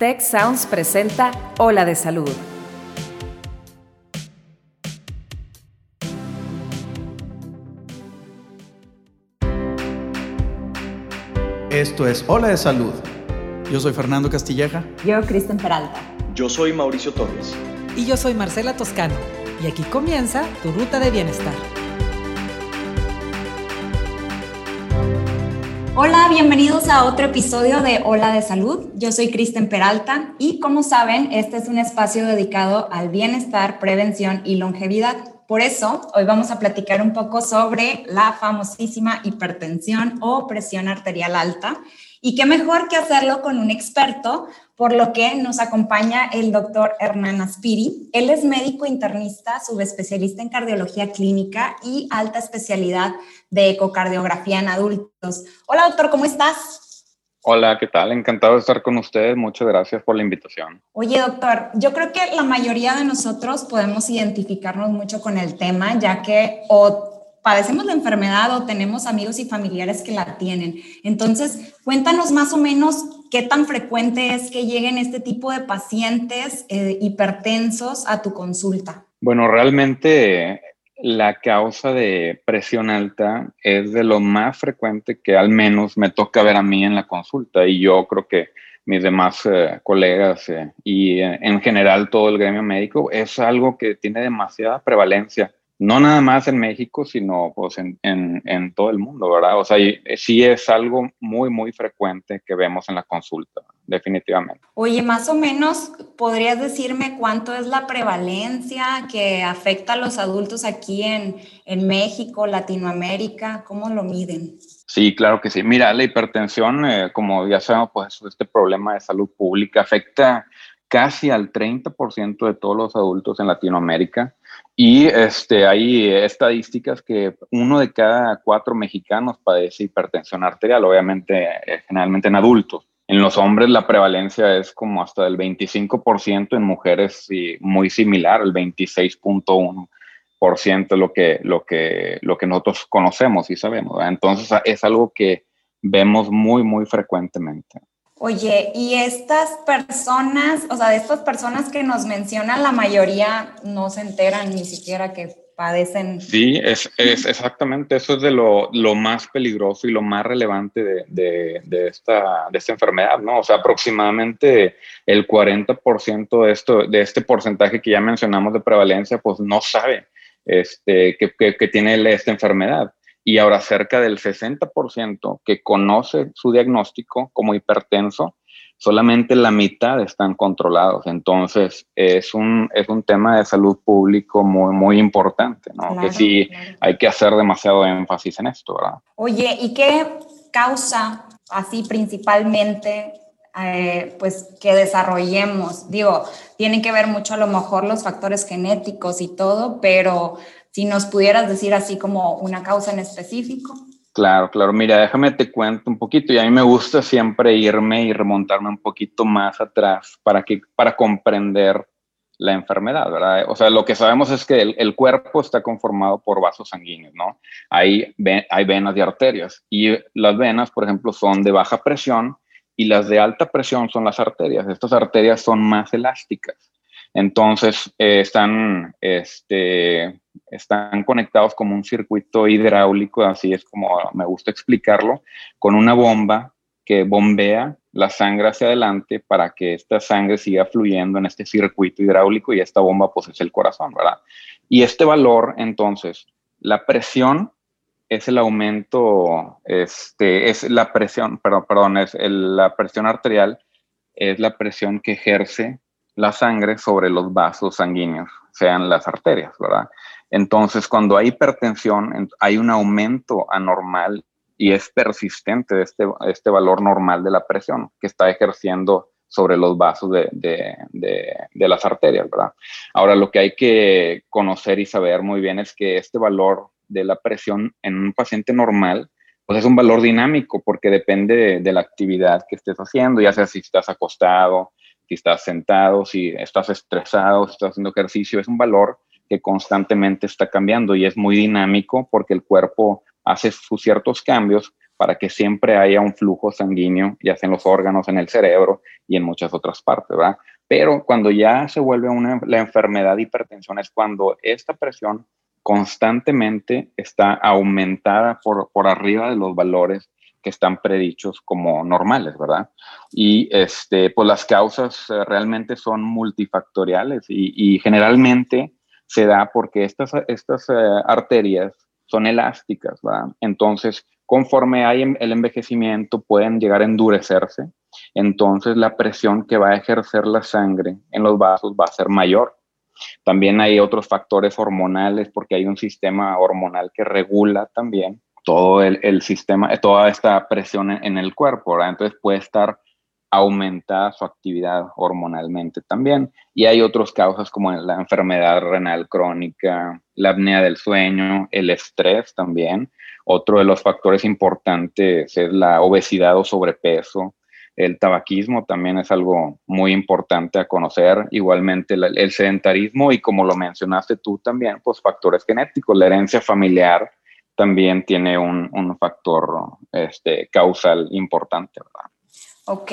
Tech Sounds presenta Ola de Salud. Esto es Ola de Salud. Yo soy Fernando Castilleja. Yo, Kristen Peralta. Yo soy Mauricio Torres. Y yo soy Marcela Toscano. Y aquí comienza tu ruta de bienestar. Hola, bienvenidos a otro episodio de Hola de Salud. Yo soy Kristen Peralta y como saben, este es un espacio dedicado al bienestar, prevención y longevidad. Por eso, hoy vamos a platicar un poco sobre la famosísima hipertensión o presión arterial alta. Y qué mejor que hacerlo con un experto, por lo que nos acompaña el doctor Hernán Aspiri. Él es médico internista, subespecialista en cardiología clínica y alta especialidad de ecocardiografía en adultos. Hola, doctor, ¿cómo estás? Hola, ¿qué tal? Encantado de estar con ustedes. Muchas gracias por la invitación. Oye, doctor, yo creo que la mayoría de nosotros podemos identificarnos mucho con el tema, ya que o padecemos la enfermedad o tenemos amigos y familiares que la tienen. Entonces, cuéntanos más o menos qué tan frecuente es que lleguen este tipo de pacientes eh, hipertensos a tu consulta. Bueno, realmente la causa de presión alta es de lo más frecuente que al menos me toca ver a mí en la consulta y yo creo que mis demás eh, colegas eh, y eh, en general todo el gremio médico es algo que tiene demasiada prevalencia no nada más en México, sino pues en, en, todo el mundo, ¿verdad? O sea, sí es algo muy, muy frecuente que vemos en la consulta, definitivamente. Oye, más o menos, ¿podrías decirme cuánto es la prevalencia que afecta a los adultos aquí en, en México, Latinoamérica? ¿Cómo lo miden? Sí, claro que sí. Mira, la hipertensión, eh, como ya sabemos, pues este problema de salud pública afecta casi al 30% de todos los adultos en Latinoamérica y este, hay estadísticas que uno de cada cuatro mexicanos padece hipertensión arterial, obviamente eh, generalmente en adultos. En los hombres la prevalencia es como hasta del 25%, en mujeres muy similar, el 26.1% lo que, lo, que, lo que nosotros conocemos y sabemos. Entonces es algo que vemos muy, muy frecuentemente. Oye, y estas personas, o sea, de estas personas que nos mencionan, la mayoría no se enteran ni siquiera que padecen. Sí, es, es exactamente, eso es de lo, más peligroso y lo más relevante de, esta, enfermedad, ¿no? O sea, aproximadamente el 40% de, esto, de este porcentaje que ya mencionamos de prevalencia, pues no sabe este, que tiene esta enfermedad y ahora cerca del 60% que conoce su diagnóstico como hipertenso, solamente la mitad están controlados. Entonces, es un, es un tema de salud público muy, muy importante, ¿no? que sí hay que hacer demasiado énfasis en esto, ¿verdad? Oye, ¿y qué causa así principalmente eh, pues que desarrollemos? Digo, tienen que ver mucho a lo mejor los factores genéticos y todo, pero si nos pudieras decir así como una causa en específico. Claro, claro. Mira, déjame te cuento un poquito. Y a mí me gusta siempre irme y remontarme un poquito más atrás para, que, para comprender la enfermedad, ¿verdad? O sea, lo que sabemos es que el, cuerpo está conformado por vasos sanguíneos, ¿no? Hay, hay venas y arterias. Y las venas, por ejemplo, son de baja presión y las de alta presión son las arterias. Estas arterias son más elásticas. Entonces, eh, están, este, están conectados como un circuito hidráulico, así es como me gusta explicarlo, con una bomba que bombea la sangre hacia adelante para que esta sangre siga fluyendo en este circuito hidráulico y esta bomba pues es el corazón, ¿verdad? Y este valor, entonces, la presión es el aumento, este, es la presión, perdón, perdón es la presión arterial, es la presión que ejerce la sangre sobre los vasos sanguíneos, sean las arterias, ¿verdad? Entonces, cuando hay hipertensión, hay un aumento anormal y es persistente de este, este valor normal de la presión que está ejerciendo sobre los vasos de, de, de, las arterias, ¿verdad? Ahora, lo que hay que conocer y saber muy bien es que este valor de la presión en un paciente normal, pues es un valor dinámico porque depende de, la actividad que estés haciendo, ya sea si estás acostado, si estás sentado, si estás estresado, si estás haciendo ejercicio, es un valor que constantemente está cambiando y es muy dinámico porque el cuerpo hace sus ciertos cambios para que siempre haya un flujo sanguíneo, ya sea en los órganos, en el cerebro y en muchas otras partes, ¿verdad? Pero cuando ya se vuelve una, la enfermedad de hipertensión es cuando esta presión constantemente está aumentada por, por arriba de los valores que están predichos como normales, ¿verdad? Y este, pues las causas eh, realmente son multifactoriales y, generalmente se da porque estas, estas eh, arterias son elásticas, ¿verdad? Entonces, conforme hay el envejecimiento, pueden llegar a endurecerse, entonces la presión que va a ejercer la sangre en los vasos va a ser mayor. También hay otros factores hormonales porque hay un sistema hormonal que regula también todo el, sistema, toda esta presión en, el cuerpo, ¿verdad? Entonces puede estar aumentada su actividad hormonalmente también. Y hay otras causas como la enfermedad renal crónica, la apnea del sueño, el estrés también. Otro de los factores importantes es la obesidad o sobrepeso. El tabaquismo también es algo muy importante a conocer. Igualmente el sedentarismo y como lo mencionaste tú también, pues factores genéticos, la herencia familiar también tiene un, un factor este, causal importante, ¿verdad? Ok,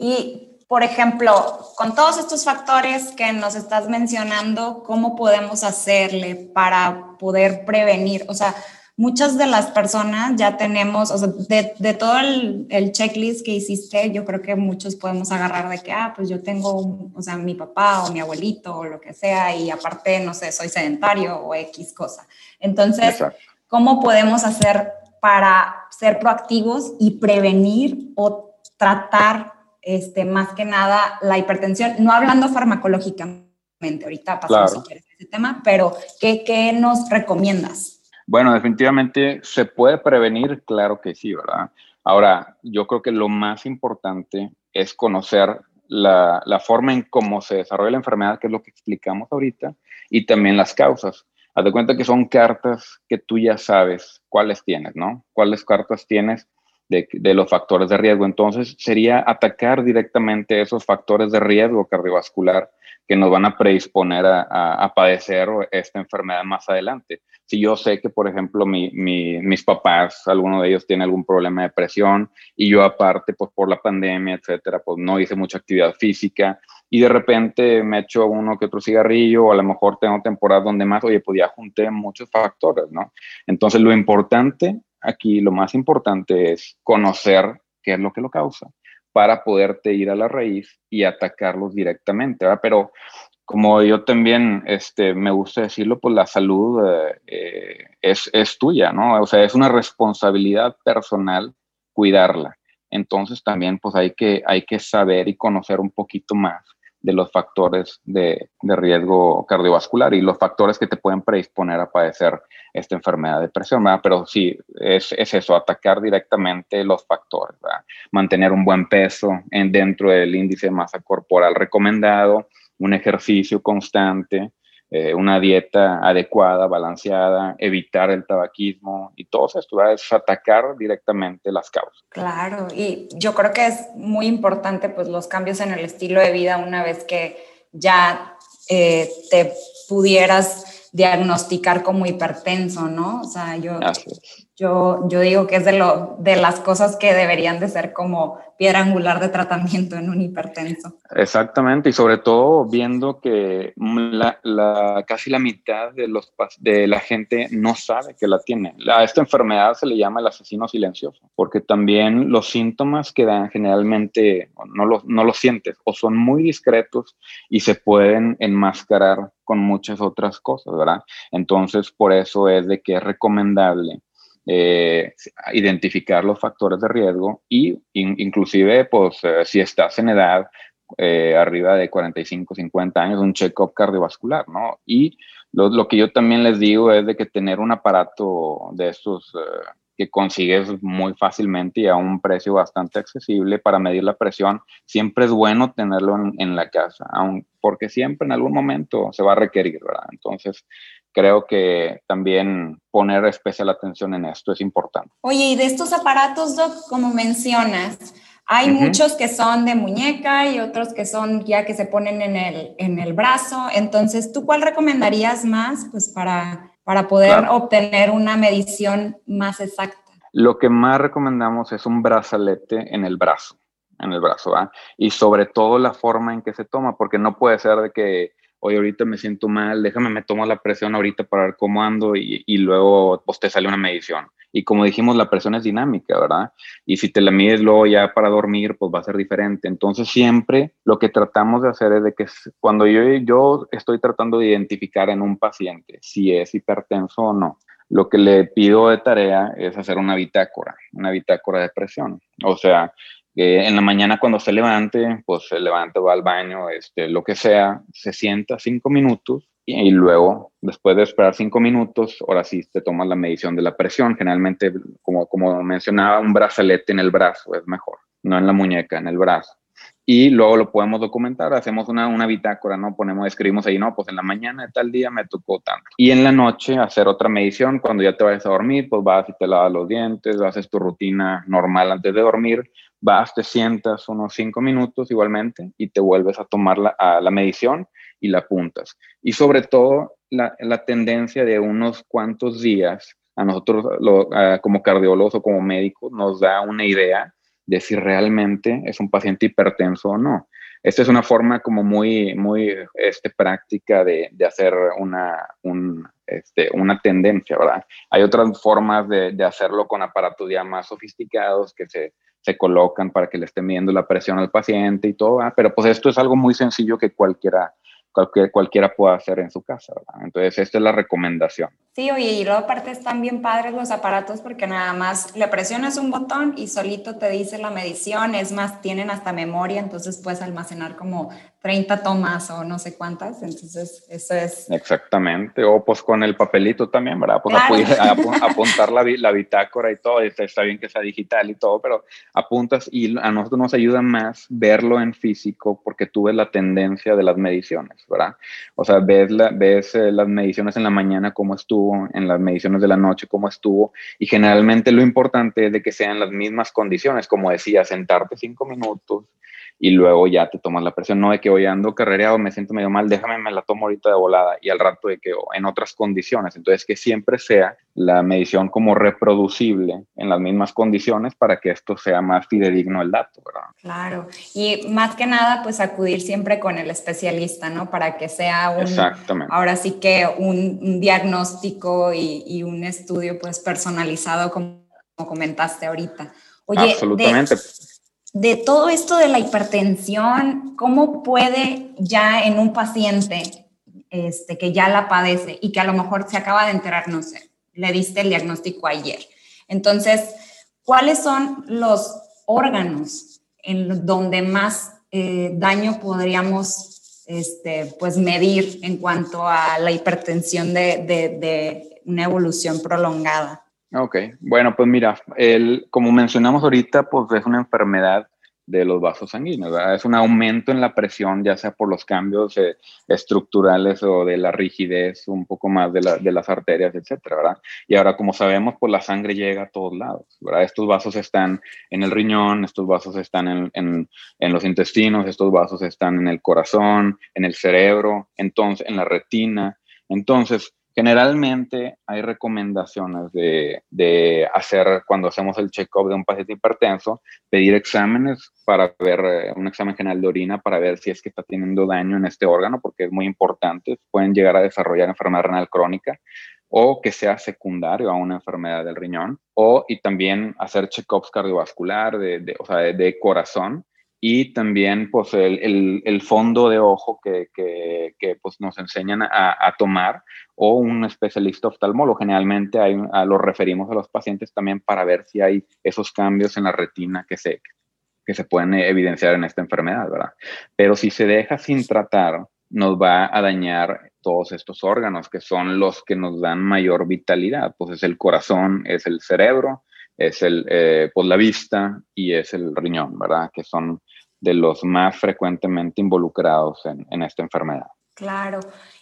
y por ejemplo, con todos estos factores que nos estás mencionando, ¿cómo podemos hacerle para poder prevenir? O sea, muchas de las personas ya tenemos, o sea, de, de todo el, el, checklist que hiciste, yo creo que muchos podemos agarrar de que, ah, pues yo tengo, o sea, mi papá o mi abuelito o lo que sea, y aparte, no sé, soy sedentario o X cosa. Entonces, ¿Cómo podemos hacer para ser proactivos y prevenir o tratar este, más que nada la hipertensión? No hablando farmacológicamente, ahorita pasamos si quieres ese tema, pero ¿qué, ¿qué nos recomiendas? Bueno, definitivamente se puede prevenir, claro que sí, ¿verdad? Ahora, yo creo que lo más importante es conocer la, la, forma en cómo se desarrolla la enfermedad, que es lo que explicamos ahorita, y también las causas. Haz de cuenta que son cartas que tú ya sabes cuáles tienes, ¿no? Cuáles cartas tienes de, los factores de riesgo. Entonces, sería atacar directamente esos factores de riesgo cardiovascular que nos van a predisponer a, padecer esta enfermedad más adelante. Si yo sé que, por ejemplo, mi, mi, mis papás, alguno de ellos tiene algún problema de presión y yo aparte, pues por la pandemia, etcétera, pues no hice mucha actividad física y de repente me echo uno que otro cigarrillo o a lo mejor tengo temporadas donde más, oye, pues ya junté muchos factores, ¿no? Entonces lo importante aquí, lo más importante es conocer qué es lo que lo causa para poderte ir a la raíz y atacarlos directamente. Pero como yo también este, me gusta decirlo, pues la salud eh, es, es tuya, ¿no? O sea, es una responsabilidad personal cuidarla. Entonces también pues hay que, hay que saber y conocer un poquito más de los factores de, riesgo cardiovascular y los factores que te pueden predisponer a padecer esta enfermedad de presión. Pero sí, es, eso, atacar directamente los factores. Mantener un buen peso en, dentro del índice de masa corporal recomendado, un ejercicio constante, eh, una dieta adecuada, balanceada, evitar el tabaquismo y todo esto es atacar directamente las causas. Claro, y yo creo que es muy importante pues los cambios en el estilo de vida una vez que ya eh, te pudieras diagnosticar como hipertenso, ¿no? O sea, yo, yo, yo digo que es de, lo, de las cosas que deberían de ser como piedra angular de tratamiento en un hipertenso. Exactamente, y sobre todo viendo que la, casi la mitad de, los, de la gente no sabe que la tiene. A esta enfermedad se le llama el asesino silencioso, porque también los síntomas que dan generalmente no los, no los sientes o son muy discretos y se pueden enmascarar con muchas otras cosas, ¿verdad? Entonces, por eso es de que es recomendable eh, identificar los factores de riesgo y inclusive, pues, eh, si estás en edad eh, arriba de 45, 50 años, un check-up cardiovascular, ¿no? Y lo, que yo también les digo es de que tener un aparato de estos que consigues muy fácilmente y a un precio bastante accesible para medir la presión, siempre es bueno tenerlo en, la casa, porque siempre en algún momento se va a requerir, ¿verdad? Entonces, creo que también poner especial atención en esto es importante. Oye, y de estos aparatos, como mencionas, hay muchos que son de muñeca y otros que son ya que se ponen en el, en el brazo. Entonces, ¿tú cuál recomendarías más pues, para, para poder obtener una medición más exacta? Lo que más recomendamos es un brazalete en el brazo, en el brazo, ¿va? Y sobre todo la forma en que se toma, porque no puede ser de que hoy ahorita me siento mal, déjame, me tomo la presión ahorita para ver cómo ando y, y, luego pues te sale una medición. Y como dijimos, la presión es dinámica, ¿verdad? Y si te la mides luego ya para dormir, pues va a ser diferente. Entonces siempre lo que tratamos de hacer es de que cuando yo, yo estoy tratando de identificar en un paciente si es hipertenso o no, lo que le pido de tarea es hacer una bitácora, una bitácora de presión. O sea, en la mañana cuando se levante, pues se levanta, va al baño, este, lo que sea, se sienta cinco minutos y, luego, después de esperar cinco minutos, ahora sí te tomas la medición de la presión. Generalmente, como, como mencionaba, un brazalete en el brazo es mejor, no en la muñeca, en el brazo. Y luego lo podemos documentar, hacemos una, una bitácora, ¿no? Ponemos, escribimos ahí, no, pues en la mañana de tal día me tocó tanto. Y en la noche hacer otra medición, cuando ya te vayas a dormir, pues vas y te lavas los dientes, haces tu rutina normal antes de dormir, vas, te sientas unos cinco minutos igualmente y te vuelves a tomar la, a la medición y la apuntas. Y sobre todo la, la tendencia de unos cuantos días, a nosotros lo, como cardiólogos o como médicos nos da una idea de si realmente es un paciente hipertenso o no. Esta es una forma como muy, muy este, práctica de, de hacer una, un, este, una tendencia, ¿verdad? Hay otras formas de, de, hacerlo con aparatos ya más sofisticados que se se colocan para que le estén midiendo la presión al paciente y todo, pero pues esto es algo muy sencillo que cualquiera, cualquier, cualquiera pueda hacer en su casa. Entonces, esta es la recomendación. Sí, oye, y luego aparte están bien padres los aparatos porque nada más le presionas un botón y solito te dice la medición, es más, tienen hasta memoria, entonces puedes almacenar como 30 tomas o no sé cuántas, entonces eso es... Exactamente, o pues con el papelito también, ¿verdad? Pues claro. apuntar la, la, bitácora y todo, está bien que sea digital y todo, pero apuntas y a nosotros nos ayuda más verlo en físico porque tú ves la tendencia de las mediciones, ¿verdad? O sea, ves, la, ves eh, las mediciones en la mañana cómo estuvo, en las mediciones de la noche cómo estuvo, y generalmente lo importante es de que sean las mismas condiciones, como decía, sentarte cinco minutos, y luego ya te tomas la presión, no de que hoy ando carrereado, me siento medio mal, déjame, me la tomo ahorita de volada y al rato de que en otras condiciones. Entonces, que siempre sea la medición como reproducible en las mismas condiciones para que esto sea más fidedigno el dato, ¿verdad? Claro, y más que nada, pues acudir siempre con el especialista, ¿no? Para que sea un, Exactamente. ahora sí que un, un diagnóstico y, y, un estudio pues personalizado como, como comentaste ahorita. Oye, Absolutamente. De, de todo esto de la hipertensión, ¿cómo puede ya en un paciente este, que ya la padece y que a lo mejor se acaba de enterar, no sé, le diste el diagnóstico ayer? Entonces, ¿cuáles son los órganos en donde más eh, daño podríamos este, pues medir en cuanto a la hipertensión de, de, de una evolución prolongada? Ok, bueno, pues mira, el, como mencionamos ahorita, pues es una enfermedad de los vasos sanguíneos, ¿verdad? Es un aumento en la presión, ya sea por los cambios eh, estructurales o de la rigidez, un poco más de, la, de, las arterias, etcétera, ¿verdad? Y ahora, como sabemos, pues la sangre llega a todos lados, ¿verdad? Estos vasos están en el riñón, estos vasos están en, en, en los intestinos, estos vasos están en el corazón, en el cerebro, entonces, en la retina. Entonces, Generalmente hay recomendaciones de, de hacer, cuando hacemos el check-up de un paciente hipertenso, pedir exámenes para ver, eh, un examen general de orina para ver si es que está teniendo daño en este órgano, porque es muy importante. Pueden llegar a desarrollar enfermedad renal crónica o que sea secundario a una enfermedad del riñón, o y también hacer check-ups cardiovascular, de, de, o sea, de, de corazón, y también pues el, el, el fondo de ojo que, que, que pues, nos enseñan a, a, tomar o un especialista oftalmólogo. Generalmente hay, a, lo referimos a los pacientes también para ver si hay esos cambios en la retina que se, que se pueden evidenciar en esta enfermedad, ¿verdad? Pero si se deja sin tratar, nos va a dañar todos estos órganos que son los que nos dan mayor vitalidad. Pues es el corazón, es el cerebro, es el, eh, pues la vista y es el riñón, ¿verdad? Que son de los más frecuentemente involucrados en, en esta enfermedad. Claro.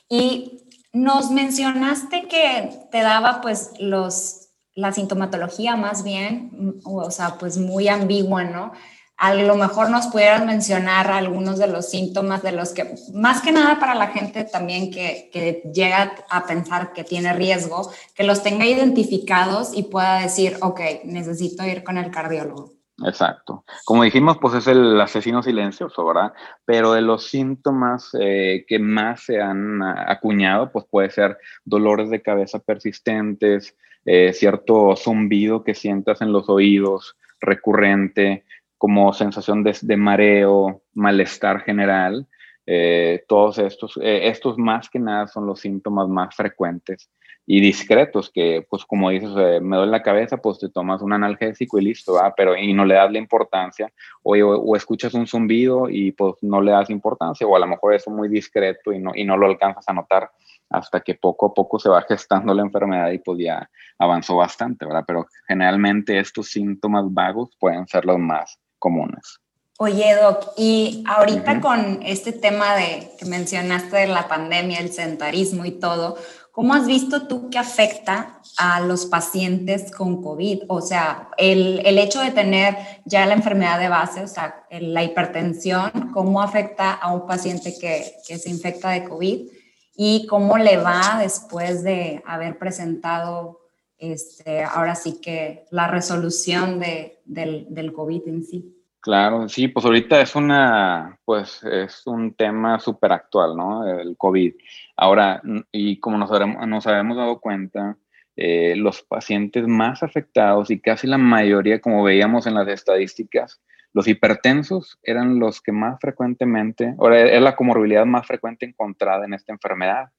Y nos mencionaste que te daba pues los, la sintomatología más bien, o sea, pues muy ambigua, ¿no? a lo mejor nos pudieras mencionar algunos de los síntomas de los que, más que nada para la gente también que, que, llega a pensar que tiene riesgo, que los tenga identificados y pueda decir, ok, necesito ir con el cardiólogo. Exacto. Como dijimos, pues es el asesino silencioso, ¿verdad? Pero de los síntomas eh, que más se han acuñado, pues puede ser dolores de cabeza persistentes, eh, cierto zumbido que sientas en los oídos recurrente, como sensación de, mareo, malestar general. Eh, todos estos, estos más que nada son los síntomas más frecuentes y discretos, que pues como dices, eh, me duele la cabeza, pues te tomas un analgésico y listo, pero y no le das la importancia, o, o, escuchas un zumbido y pues no le das importancia, o a lo mejor es muy discreto y no, y no lo alcanzas a notar hasta que poco a poco se va gestando la enfermedad y pues ya avanzó bastante, ¿verdad? Pero generalmente estos síntomas vagos pueden ser los más comunes. Oye, Doc, y ahorita con este tema de que mencionaste de la pandemia, el sedentarismo y todo, ¿cómo has visto tú que afecta a los pacientes con COVID? O sea, el, el hecho de tener ya la enfermedad de base, o sea, la hipertensión, ¿cómo afecta a un paciente que, que se infecta de COVID? ¿Y cómo le va después de haber presentado este, ahora sí que la resolución de, del, del COVID en sí. Claro, sí, pues ahorita es una, pues es un tema súper actual, ¿no? El COVID. Ahora, y como nos, nos habíamos dado cuenta, eh, los pacientes más afectados y casi la mayoría, como veíamos en las estadísticas, los hipertensos eran los que más frecuentemente, ahora es la comorbilidad más frecuente encontrada en esta enfermedad.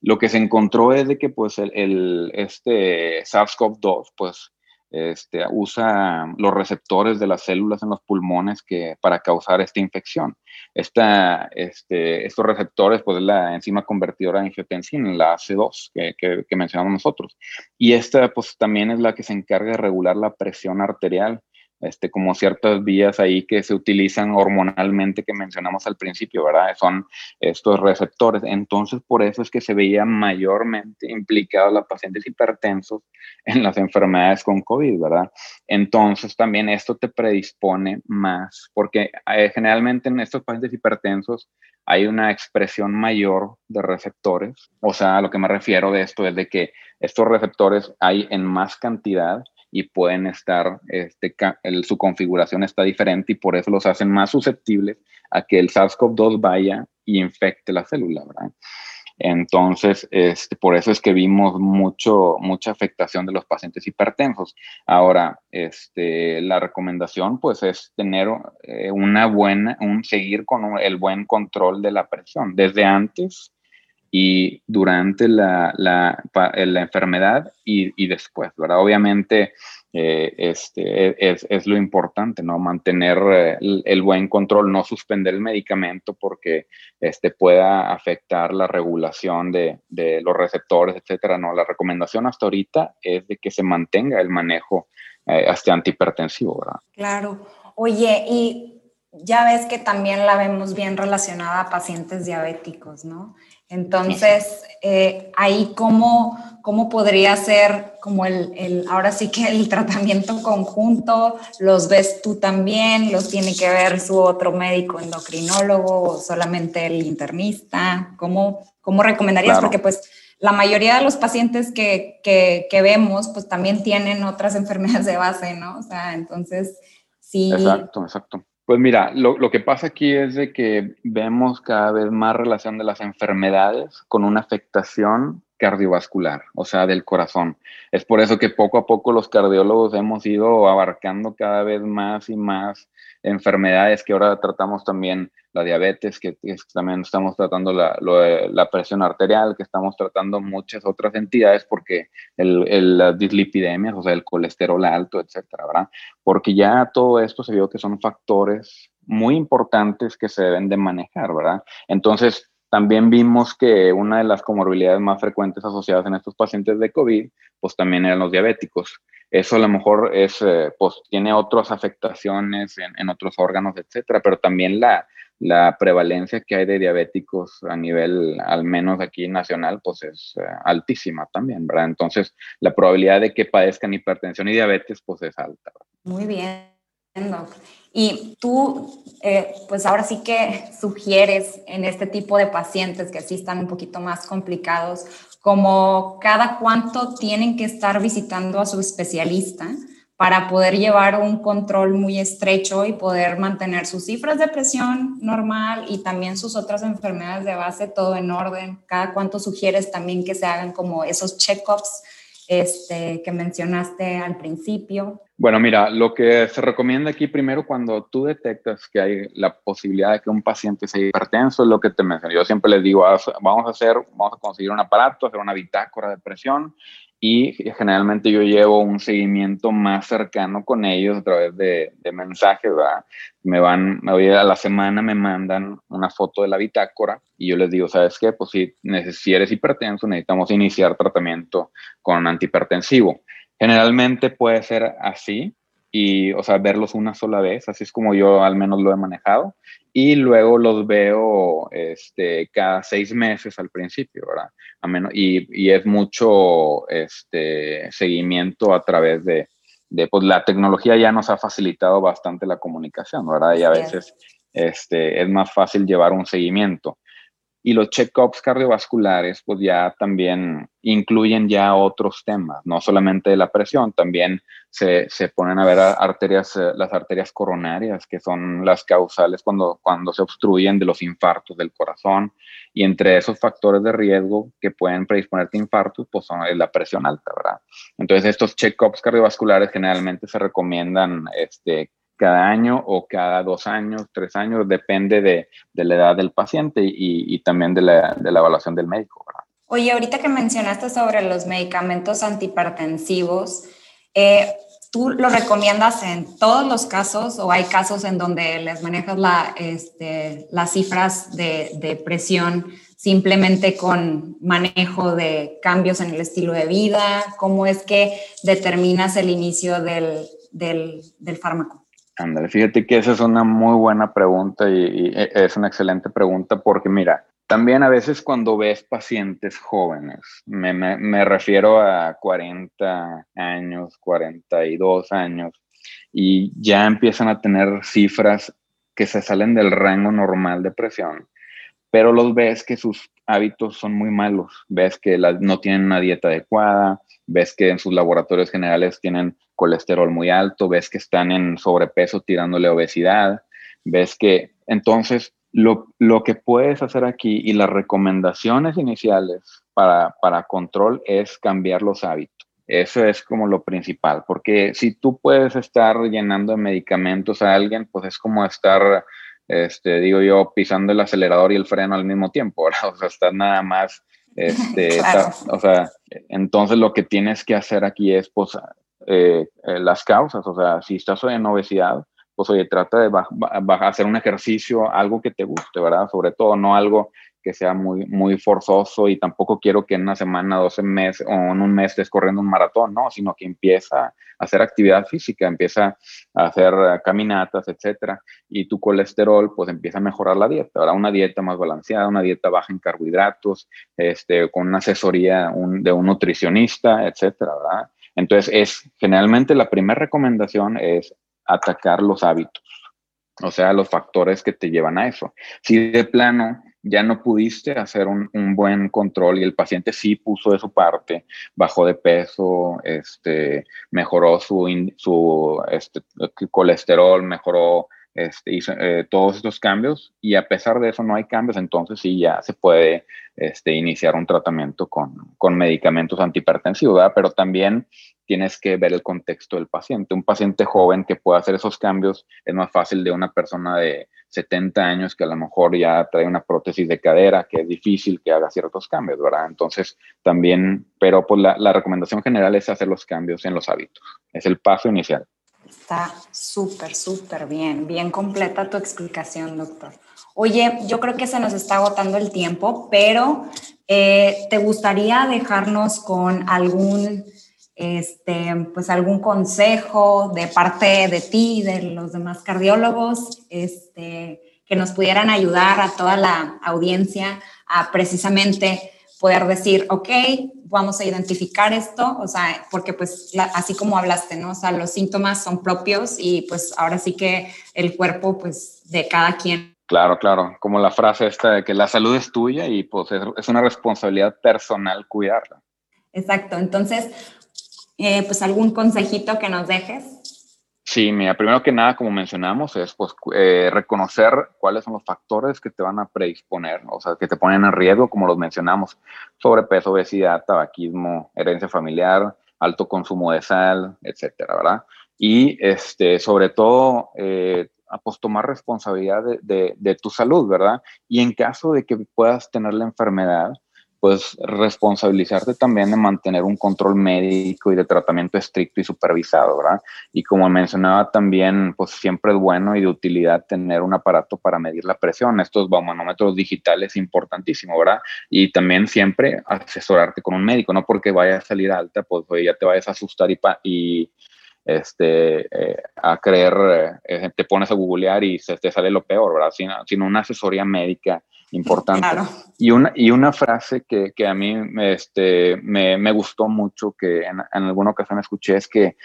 Lo que se encontró es de que pues el, este SARS-CoV-2 pues este, usa los receptores de las células en los pulmones que, para causar esta infección. Esta, este, estos receptores, pues es la enzima convertidora de angiotensina, la AC2 que, que, mencionamos nosotros. Y esta, pues también es la que se encarga de regular la presión arterial este, como ciertas vías ahí que se utilizan hormonalmente que mencionamos al principio, ¿verdad? Son estos receptores. Entonces, por eso es que se veía mayormente implicados los pacientes hipertensos en las enfermedades con COVID, ¿verdad? Entonces, también esto te predispone más, porque eh, generalmente en estos pacientes hipertensos hay una expresión mayor de receptores. O sea, a lo que me refiero de esto es de que estos receptores hay en más cantidad y pueden estar, este, su configuración está diferente y por eso los hacen más susceptibles a que el SARS-CoV-2 vaya y infecte la célula, ¿verdad? Entonces, este, por eso es que vimos mucho, mucha afectación de los pacientes hipertensos. Ahora, este, la recomendación, pues, es tener eh, una buena, un, seguir con el buen control de la presión desde antes y durante la, la, la enfermedad y, y, después, ¿verdad? Obviamente eh, este, es, es, lo importante, ¿no? Mantener eh, el, buen control, no suspender el medicamento porque este, pueda afectar la regulación de, de los receptores, etcétera, ¿no? La recomendación hasta ahorita es de que se mantenga el manejo eh, hasta antihipertensivo, ¿verdad? Claro. Oye, y ya ves que también la vemos bien relacionada a pacientes diabéticos, ¿no? Entonces, eh, ahí cómo, cómo podría ser como el, el, ahora sí que el tratamiento conjunto, los ves tú también, los tiene que ver su otro médico endocrinólogo o solamente el internista, ¿cómo, cómo recomendarías? Porque pues la mayoría de los pacientes que, que, que, vemos pues también tienen otras enfermedades de base, ¿no? O sea, entonces sí. Exacto, exacto. Pues mira, lo, lo, que pasa aquí es de que vemos cada vez más relación de las enfermedades con una afectación cardiovascular, o sea, del corazón. Es por eso que poco a poco los cardiólogos hemos ido abarcando cada vez más y más enfermedades que ahora tratamos también la diabetes, que, también estamos tratando la, la, presión arterial, que estamos tratando muchas otras entidades porque el, el, las dislipidemias, o sea, el colesterol alto, etcétera, ¿verdad? Porque ya todo esto se vio que son factores muy importantes que se deben de manejar, ¿verdad? Entonces, también vimos que una de las comorbilidades más frecuentes asociadas en estos pacientes de COVID, pues también eran los diabéticos. Eso a lo mejor es, eh, pues tiene otras afectaciones en, en, otros órganos, etcétera, pero también la, la prevalencia que hay de diabéticos a nivel, al menos aquí nacional, pues es eh, altísima también, ¿verdad? Entonces, la probabilidad de que padezcan hipertensión y diabetes, pues es alta. Muy bien. Y tú, eh, pues ahora sí que sugieres en este tipo de pacientes que sí están un poquito más complicados, como cada cuánto tienen que estar visitando a su especialista para poder llevar un control muy estrecho y poder mantener sus cifras de presión normal y también sus otras enfermedades de base todo en orden. Cada cuánto sugieres también que se hagan como esos check-ups este, que mencionaste al principio. Bueno, mira, lo que se recomienda aquí primero cuando tú detectas que hay la posibilidad de que un paciente sea hipertenso, es lo que te mencioné. Yo siempre les digo, vamos a hacer, vamos a conseguir un aparato, hacer una bitácora de presión y generalmente yo llevo un seguimiento más cercano con ellos a través de, de mensajes, ¿verdad? Me van, me voy a la semana, me mandan una foto de la bitácora y yo les digo, ¿sabes qué? Pues si, si eres hipertenso, necesitamos iniciar tratamiento con antihipertensivo. Generalmente puede ser así, y, o sea, verlos una sola vez, así es como yo al menos lo he manejado, y luego los veo este, cada seis meses al principio, ¿verdad? A menos, y, y, es mucho este, seguimiento a través de, de, pues la tecnología ya nos ha facilitado bastante la comunicación, ¿verdad? Y a veces este, es más fácil llevar un seguimiento. Y los check-ups cardiovasculares, pues ya también incluyen ya otros temas, no solamente la presión, también se, se ponen a ver eh, las arterias coronarias, que son las causales cuando, cuando se obstruyen de los infartos del corazón. Y entre esos factores de riesgo que pueden predisponerte a infartos, pues son la presión alta, ¿verdad? Entonces, estos check-ups cardiovasculares generalmente se recomiendan este, cada año o cada dos años, tres años, depende de, de la edad del paciente y, y también de la, de la, evaluación del médico. ¿verdad? Oye, ahorita que mencionaste sobre los medicamentos antihipertensivos, eh, ¿tú lo recomiendas en todos los casos o hay casos en donde les manejas la, este, las cifras de, de presión simplemente con manejo de cambios en el estilo de vida? ¿Cómo es que determinas el inicio del, del, del fármaco? Ándale, fíjate que esa es una muy buena pregunta y, es una excelente pregunta porque mira, también a veces cuando ves pacientes jóvenes, me, me, me refiero a 40 años, 42 años, y ya empiezan a tener cifras que se salen del rango normal de presión, pero los ves que sus hábitos son muy malos, ves que la, no tienen una dieta adecuada, ves que en sus laboratorios generales tienen colesterol muy alto, ves que están en sobrepeso tirándole obesidad, ves que entonces lo, lo que puedes hacer aquí y las recomendaciones iniciales para, para control es cambiar los hábitos. Eso es como lo principal, porque si tú puedes estar llenando de medicamentos a alguien, pues es como estar, este, digo yo, pisando el acelerador y el freno al mismo tiempo, ¿verdad? O sea, estás nada más este, o sea, entonces lo que tienes que hacer aquí es, pues, eh, eh, las causas, o sea, si estás en obesidad, pues, oye, trata de hacer un ejercicio, algo que te guste, ¿verdad? Sobre todo, no algo que sea muy, muy forzoso y tampoco quiero que en una semana, 12 meses o en un mes estés corriendo un maratón, no, sino que empieza a hacer actividad física, empieza a hacer eh, caminatas, etcétera, y tu colesterol pues empieza a mejorar la dieta, ahora una dieta más balanceada, una dieta baja en carbohidratos, este, con una asesoría de un nutricionista, etcétera, ¿verdad? Entonces es generalmente la primera recomendación es atacar los hábitos, o sea, los factores que te llevan a eso. Si de plano ya no pudiste hacer un, un, buen control y el paciente sí puso de su parte, bajó de peso, este, mejoró su, su este, colesterol, mejoró este, hizo, eh, todos estos cambios y a pesar de eso no hay cambios, entonces sí ya se puede este, iniciar un tratamiento con, con medicamentos antihipertensivos, ¿verdad? pero también tienes que ver el contexto del paciente. Un paciente joven que pueda hacer esos cambios es más fácil de una persona de 70 años que a lo mejor ya trae una prótesis de cadera, que es difícil que haga ciertos cambios, ¿verdad? Entonces, también, pero pues la, recomendación general es hacer los cambios en los hábitos. Es el paso inicial. Está súper, súper bien, bien completa tu explicación, doctor. Oye, yo creo que se nos está agotando el tiempo, pero eh, ¿te gustaría dejarnos con algún este, pues algún consejo de parte de ti, de los demás cardiólogos, este, que nos pudieran ayudar a toda la audiencia a precisamente poder decir, ok, vamos a identificar esto, o sea, porque pues así como hablaste, ¿no? O sea, los síntomas son propios y pues ahora sí que el cuerpo pues de cada quien. Claro, claro, como la frase esta de que la salud es tuya y pues es, una responsabilidad personal cuidarla. Exacto, entonces, eh, pues algún consejito que nos dejes. Sí, mira, primero que nada, como mencionamos, es pues eh, reconocer cuáles son los factores que te van a predisponer, o sea, que te ponen en riesgo, como los mencionamos, sobrepeso, obesidad, tabaquismo, herencia familiar, alto consumo de sal, etcétera, ¿verdad? Y este, sobre todo, eh, pues tomar responsabilidad de, de, tu salud, ¿verdad? Y en caso de que puedas tener la enfermedad, pues responsabilizarte también de mantener un control médico y de tratamiento estricto y supervisado, ¿verdad? Y como mencionaba también, pues siempre es bueno y de utilidad tener un aparato para medir la presión. Estos manómetros digitales importantísimo, ¿verdad? Y también siempre asesorarte con un médico, no porque vaya a salir alta, pues ya te vayas a asustar y, y este, eh, a creer, eh, te pones a googlear y se te sale lo peor, ¿verdad? Sino, sino una asesoría médica importante. Y, una, y una frase que, que a mí este, me, me, gustó mucho, que en, en, alguna ocasión escuché, es que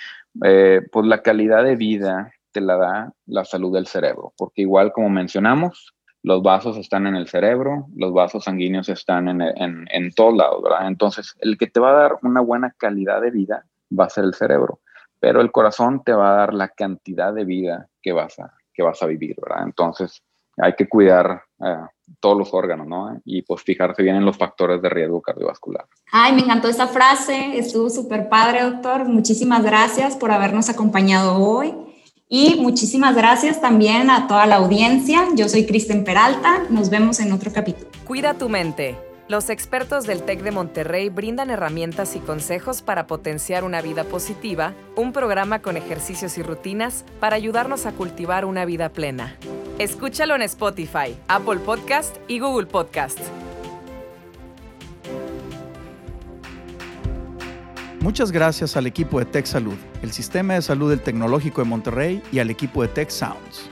eh, pues la calidad de vida te la da la salud del cerebro, porque igual como mencionamos, los vasos están en el cerebro, los vasos sanguíneos están en, en, en todos lados, ¿verdad? Entonces, el que te va a dar una buena calidad de vida va a ser el cerebro, pero el corazón te va a dar la cantidad de vida que vas a, que vas a vivir, ¿verdad? Entonces, hay que cuidar eh, todos los órganos, ¿no? Y pues fijarse bien en los factores de riesgo cardiovascular. Ay, me encantó esa frase, estuvo súper padre, doctor. Muchísimas gracias por habernos acompañado hoy. Y muchísimas gracias también a toda la audiencia. Yo soy Kristen Peralta. Nos vemos en otro capítulo. Cuida tu mente. Los expertos del TEC de Monterrey brindan herramientas y consejos para potenciar una vida positiva, un programa con ejercicios y rutinas para ayudarnos a cultivar una vida plena. Escúchalo en Spotify, Apple Podcast y Google Podcast. Muchas gracias al equipo de Tech Salud, el sistema de salud del Tecnológico de Monterrey y al equipo de Tech Sounds.